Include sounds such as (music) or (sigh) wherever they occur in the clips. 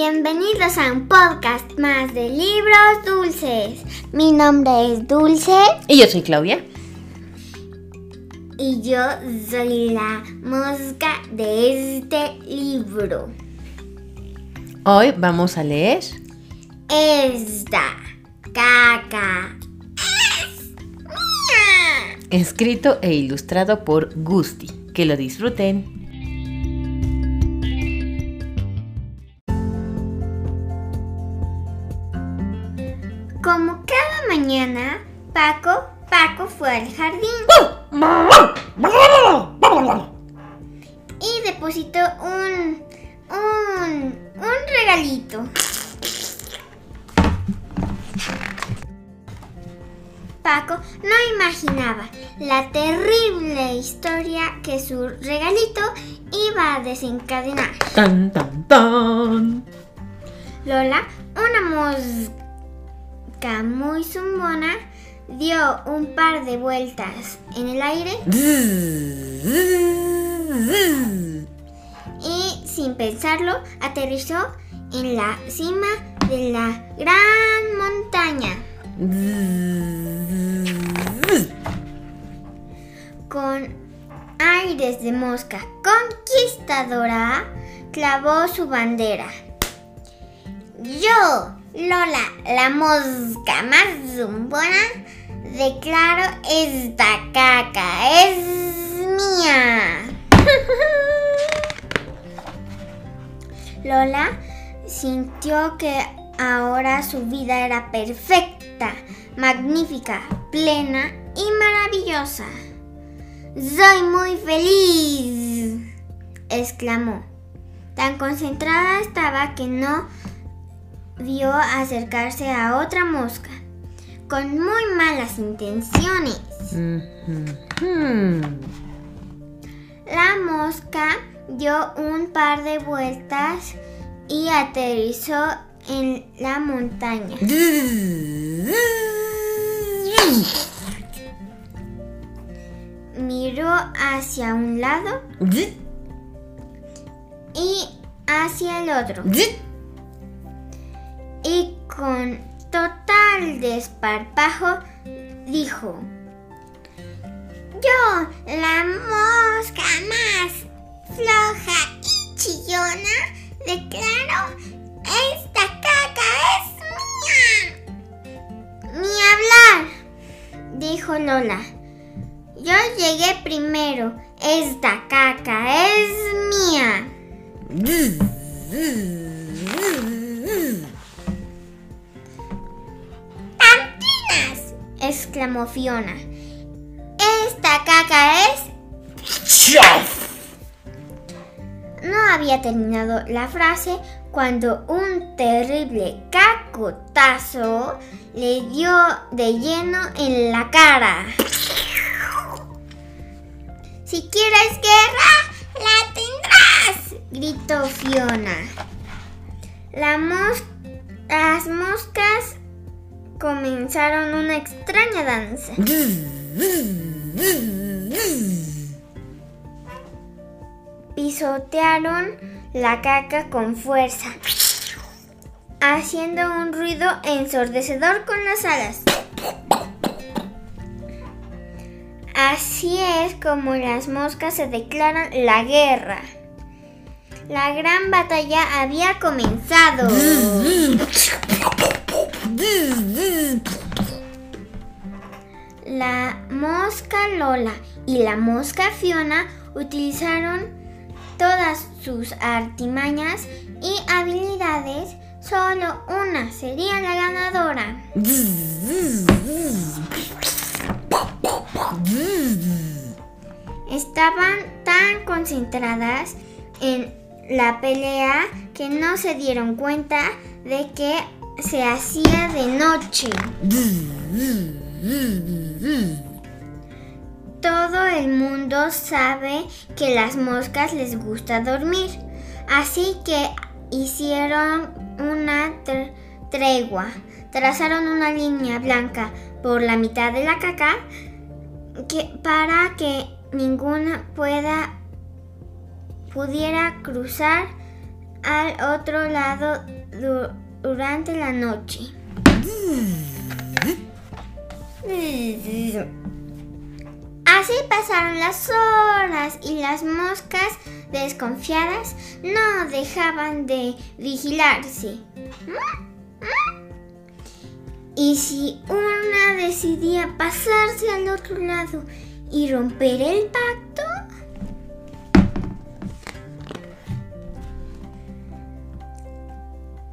Bienvenidos a un podcast más de libros dulces. Mi nombre es Dulce Y yo soy Claudia. y yo soy la mosca de este libro. Hoy vamos a leer Esta caca es mía. escrito e ilustrado por Gusti. Que lo disfruten. Como cada mañana, Paco, Paco fue al jardín y depositó un, un, un regalito. Paco no imaginaba la terrible historia que su regalito iba a desencadenar. Tan tan tan. Lola, una mosca muy zumbona, dio un par de vueltas en el aire y sin pensarlo aterrizó en la cima de la gran montaña. Con aires de mosca conquistadora, clavó su bandera. Yo, Lola, la mosca más zumbona, declaro esta caca es mía. (laughs) Lola sintió que ahora su vida era perfecta, magnífica, plena y maravillosa. Soy muy feliz, exclamó. Tan concentrada estaba que no vio acercarse a otra mosca, con muy malas intenciones. La mosca dio un par de vueltas y aterrizó en la montaña. Miró hacia un lado y hacia el otro. Con total desparpajo dijo, yo, la mosca más floja y chillona, declaro, esta caca es mía. Ni hablar, dijo Lola. Yo llegué primero, esta caca es mía. (laughs) exclamó Fiona. Esta caca es... No había terminado la frase cuando un terrible cacotazo le dio de lleno en la cara. Si quieres guerra, la tendrás, gritó Fiona. La mos- las moscas comenzaron una extraña danza. Pisotearon la caca con fuerza, haciendo un ruido ensordecedor con las alas. Así es como las moscas se declaran la guerra. La gran batalla había comenzado. La mosca Lola y la mosca Fiona utilizaron todas sus artimañas y habilidades. Solo una sería la ganadora. Estaban tan concentradas en la pelea que no se dieron cuenta de que se hacía de noche. Todo el mundo sabe que las moscas les gusta dormir, así que hicieron una tr- tregua, trazaron una línea blanca por la mitad de la caca que, para que ninguna pueda pudiera cruzar al otro lado durante la noche. Así pasaron las horas y las moscas desconfiadas no dejaban de vigilarse. Y si una decidía pasarse al otro lado y romper el pacto,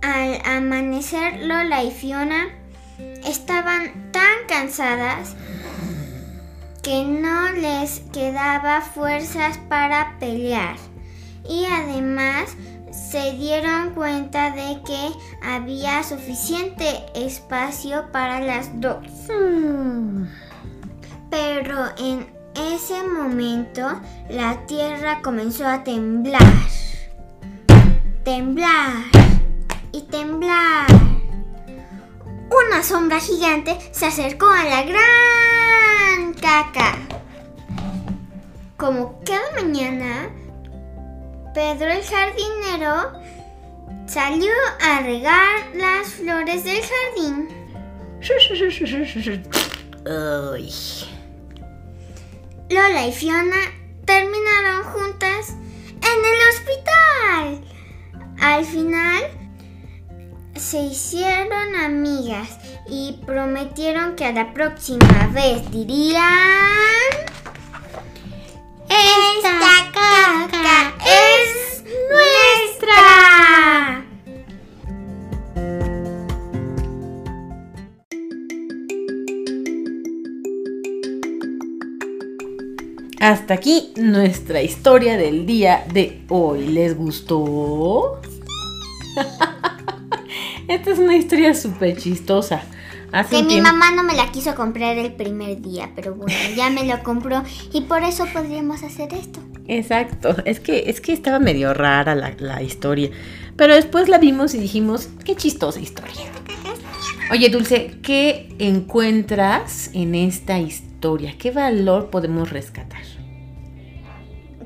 al amanecer Lola y Fiona estaban tan cansadas que no les quedaba fuerzas para pelear. Y además se dieron cuenta de que había suficiente espacio para las dos. Pero en ese momento la tierra comenzó a temblar. Temblar y temblar. Una sombra gigante se acercó a la gran caca. Como cada mañana, Pedro el jardinero salió a regar las flores del jardín. (laughs) Lola y Fiona terminaron se hicieron amigas y prometieron que a la próxima vez dirían... Esta caca es nuestra. Hasta aquí nuestra historia del día de hoy. ¿Les gustó? (laughs) Esta es una historia súper chistosa. Hace Que mi tiempo- mamá no me la quiso comprar el primer día, pero bueno, ya me lo compró y por eso podríamos hacer esto. Exacto, es que, es que estaba medio rara la, la historia. Pero después la vimos y dijimos, qué chistosa historia. Oye, Dulce, ¿qué encuentras en esta historia? ¿Qué valor podemos rescatar?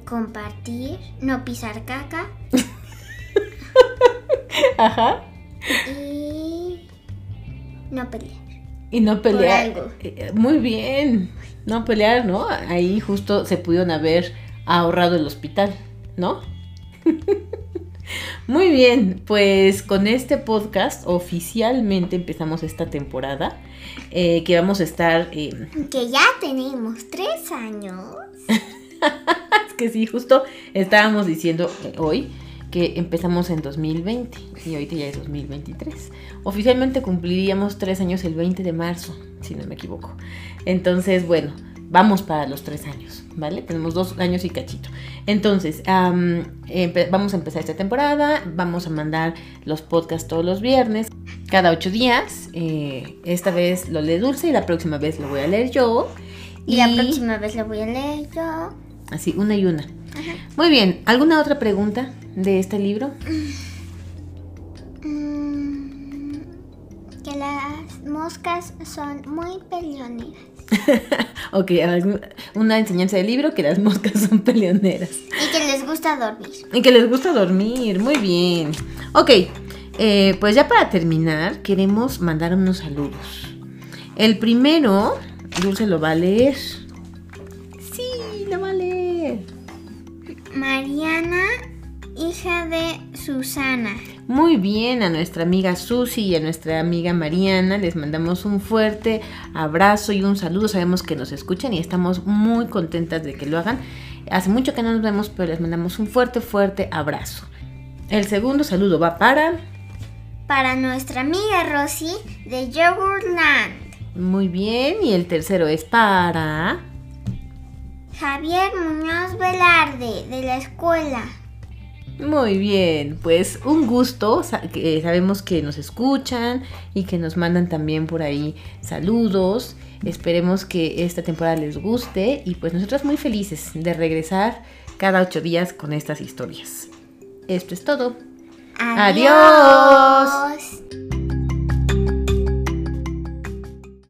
Compartir, no pisar caca (laughs) Ajá. Y no pelear. Y no pelear. algo. Eh, Muy bien. No pelear, ¿no? Ahí justo se pudieron haber ahorrado el hospital, ¿no? (laughs) Muy bien, pues con este podcast oficialmente empezamos esta temporada eh, que vamos a estar... eh, Que ya tenemos tres años. (laughs) es que sí, justo estábamos diciendo hoy que empezamos en 2020 y ahorita ya es 2023. Oficialmente cumpliríamos tres años el 20 de marzo, si no me equivoco. Entonces, bueno, vamos para los tres años, ¿vale? Tenemos dos años y cachito. Entonces, empe- vamos a empezar esta temporada, vamos a mandar los podcasts todos los viernes, cada ocho días. Eh, esta vez lo lee Dulce y la próxima vez lo voy a leer yo. Y la próxima vez lo voy a leer yo. Así, una y una. Muy bien, ¿alguna otra pregunta de este libro? Mm, que las moscas son muy peleoneras. (laughs) ok, una enseñanza del libro que las moscas (laughs) son peleoneras. Y que les gusta dormir. Y que les gusta dormir, muy bien. Ok, eh, pues ya para terminar, queremos mandar unos saludos. El primero, Dulce lo va a leer. Mariana, hija de Susana. Muy bien, a nuestra amiga Susi y a nuestra amiga Mariana les mandamos un fuerte abrazo y un saludo. Sabemos que nos escuchan y estamos muy contentas de que lo hagan. Hace mucho que no nos vemos, pero les mandamos un fuerte, fuerte abrazo. El segundo saludo va para... Para nuestra amiga Rosy de Yogurtland. Muy bien, y el tercero es para... Javier Muñoz Velarde de la escuela. Muy bien, pues un gusto. eh, sabemos que nos escuchan y que nos mandan también por ahí saludos. Esperemos que esta temporada les guste y pues nosotros muy felices de regresar cada ocho días con estas historias. Esto es todo. Adiós.